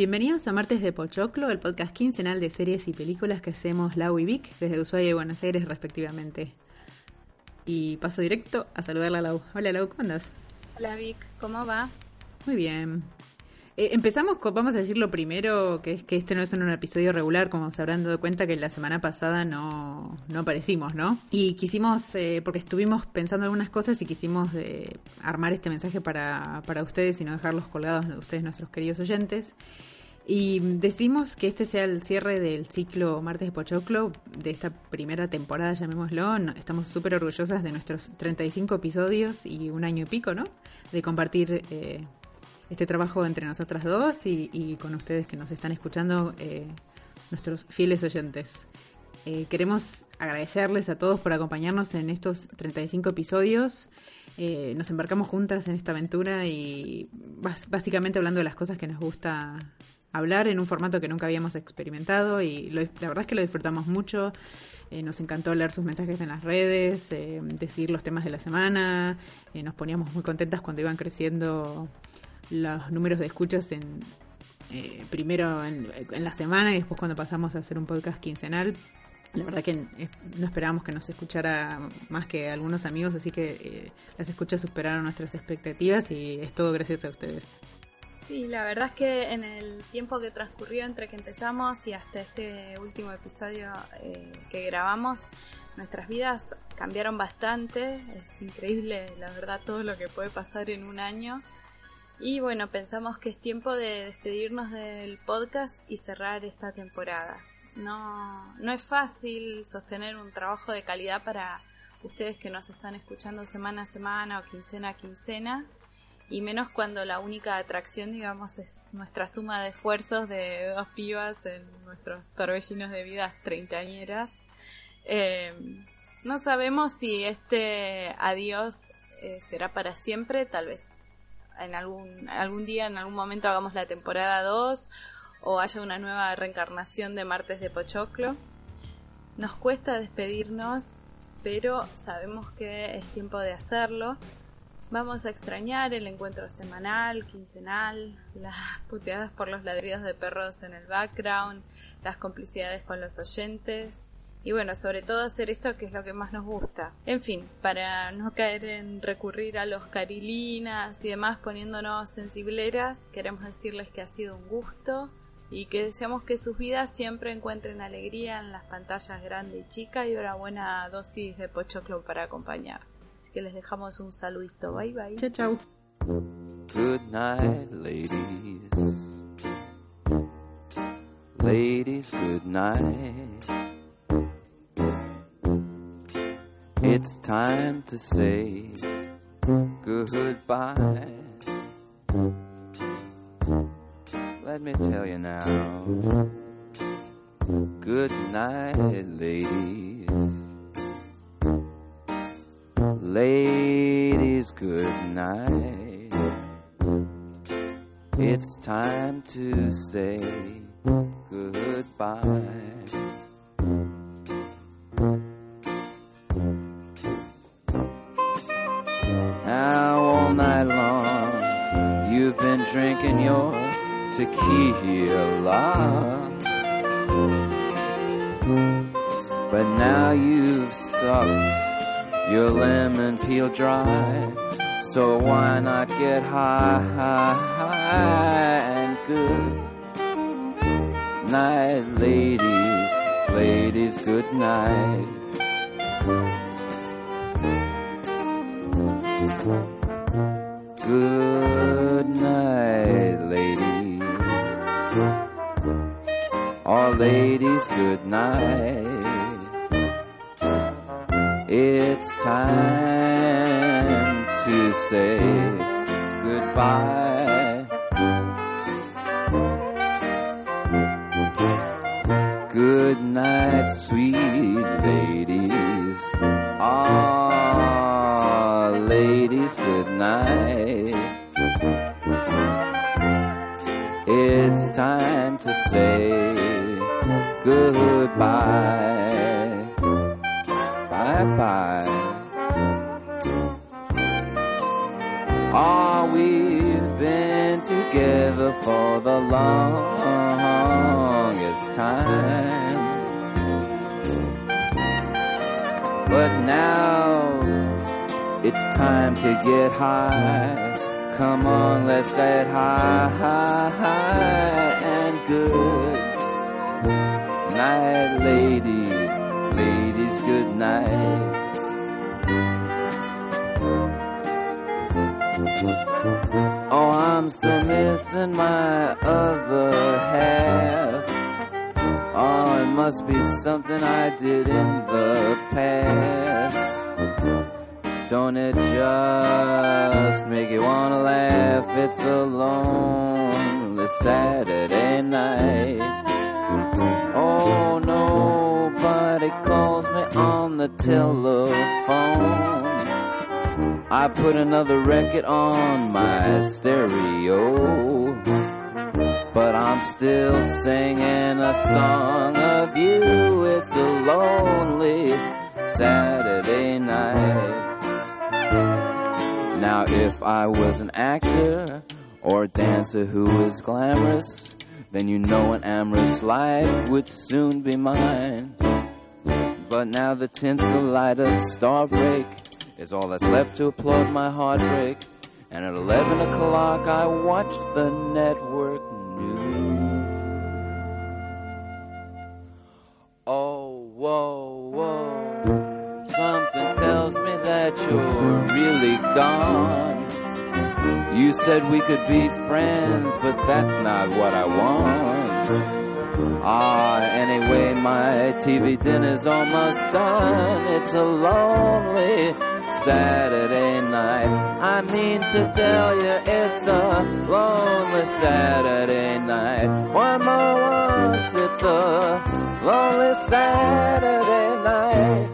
Bienvenidos a Martes de Pochoclo, el podcast quincenal de series y películas que hacemos Lau y Vic desde Ushuaia y Buenos Aires respectivamente. Y paso directo a saludar a Lau. Hola Lau, ¿cómo andas? Hola Vic, ¿cómo va? Muy bien. Eh, empezamos con, vamos a decir lo primero, que es que este no es un episodio regular, como se habrán dado cuenta que la semana pasada no, no aparecimos, ¿no? Y quisimos, eh, porque estuvimos pensando algunas cosas y quisimos eh, armar este mensaje para, para ustedes y no dejarlos colgados de ustedes, nuestros queridos oyentes. Y decimos que este sea el cierre del ciclo Martes de Pochoclo, de esta primera temporada, llamémoslo. estamos súper orgullosas de nuestros 35 episodios y un año y pico, ¿no? De compartir eh, este trabajo entre nosotras dos y, con ustedes que nos están escuchando, eh, nuestros fieles oyentes. Eh, queremos agradecerles a todos por acompañarnos en estos 35 episodios. Eh, nos embarcamos juntas en esta aventura y básicamente hablando de las cosas que nos gusta hablar en un formato que nunca habíamos experimentado y la verdad es que lo disfrutamos mucho. nos encantó leer sus mensajes en las redes, decir los temas de la semana. nos poníamos muy contentas cuando iban creciendo los números de escuchas en eh, primero en, la semana y después cuando pasamos a hacer un podcast quincenal. La verdad que eh, no esperábamos que nos escuchara más que algunos amigos, así que eh, las escuchas superaron nuestras expectativas y es todo gracias a ustedes. Sí, la verdad es que en el tiempo que transcurrió entre que empezamos y hasta este último episodio que grabamos, nuestras vidas cambiaron bastante. Es increíble, la verdad, todo lo que puede pasar en un año. Y bueno, pensamos que es tiempo de despedirnos del podcast y cerrar esta temporada. No, no es fácil sostener un trabajo de calidad para ustedes que nos están escuchando semana a semana o quincena a quincena, y menos cuando la única atracción, digamos, es nuestra suma de esfuerzos de dos pibas en nuestros torbellinos de vidas treintañeras. Eh, no sabemos si este adiós eh, será para siempre, tal vez en algún, algún día, en algún momento hagamos la temporada 2 o haya una nueva reencarnación de Martes de Pochoclo. Nos cuesta despedirnos, pero sabemos que es tiempo de hacerlo. Vamos a extrañar el encuentro semanal, quincenal, las puteadas por los ladridos de perros en el background, las complicidades con los oyentes, y bueno, sobre todo hacer esto que es lo que más nos gusta. En fin, para no caer en recurrir a los carilinas y demás poniéndonos sensibleras, queremos decirles que ha sido un gusto y que deseamos que sus vidas siempre encuentren alegría en las pantallas grande y chica y una buena dosis de pochoclo para acompañar. Así que les dejamos un saludito. Bye bye. Chao, chao. Good night, ladies. Ladies, good night. It's time to say goodbye. Let me tell you now. Good night, ladies. Ladies, good night. It's time to say goodbye. Now, all night long, you've been drinking your tequila. But now you've sucked your lemon peel dry. So why not get high, high, high and good night, ladies, ladies, good night. Good night, ladies. All ladies, good night. It's time to say goodbye. Good night, sweet ladies. Ah, ladies, good night. It's time to say goodbye. Bye. Ah, we've been together for the longest time. But now it's time to get high. Come on, let's get high, high, high and good. Night, ladies, I'm still missing my other half. Oh, it must be something I did in the past. Don't it just make you wanna laugh? It's a lonely Saturday night. Oh, nobody calls me on the telephone. I put another record on my stereo. But I'm still singing a song of you. It's a lonely Saturday night. Now, if I was an actor or a dancer who was glamorous, then you know an amorous life would soon be mine. But now the tinsel light of star break is all that's left to applaud my heartbreak. And at 11 o'clock I watch the network news. Oh, whoa, whoa. Something tells me that you're really gone. You said we could be friends, but that's not what I want. Ah, anyway, my TV dinner's almost done. It's a lonely Saturday night. I mean to tell you, it's a lonely Saturday night. One more once, it's a lonely Saturday night.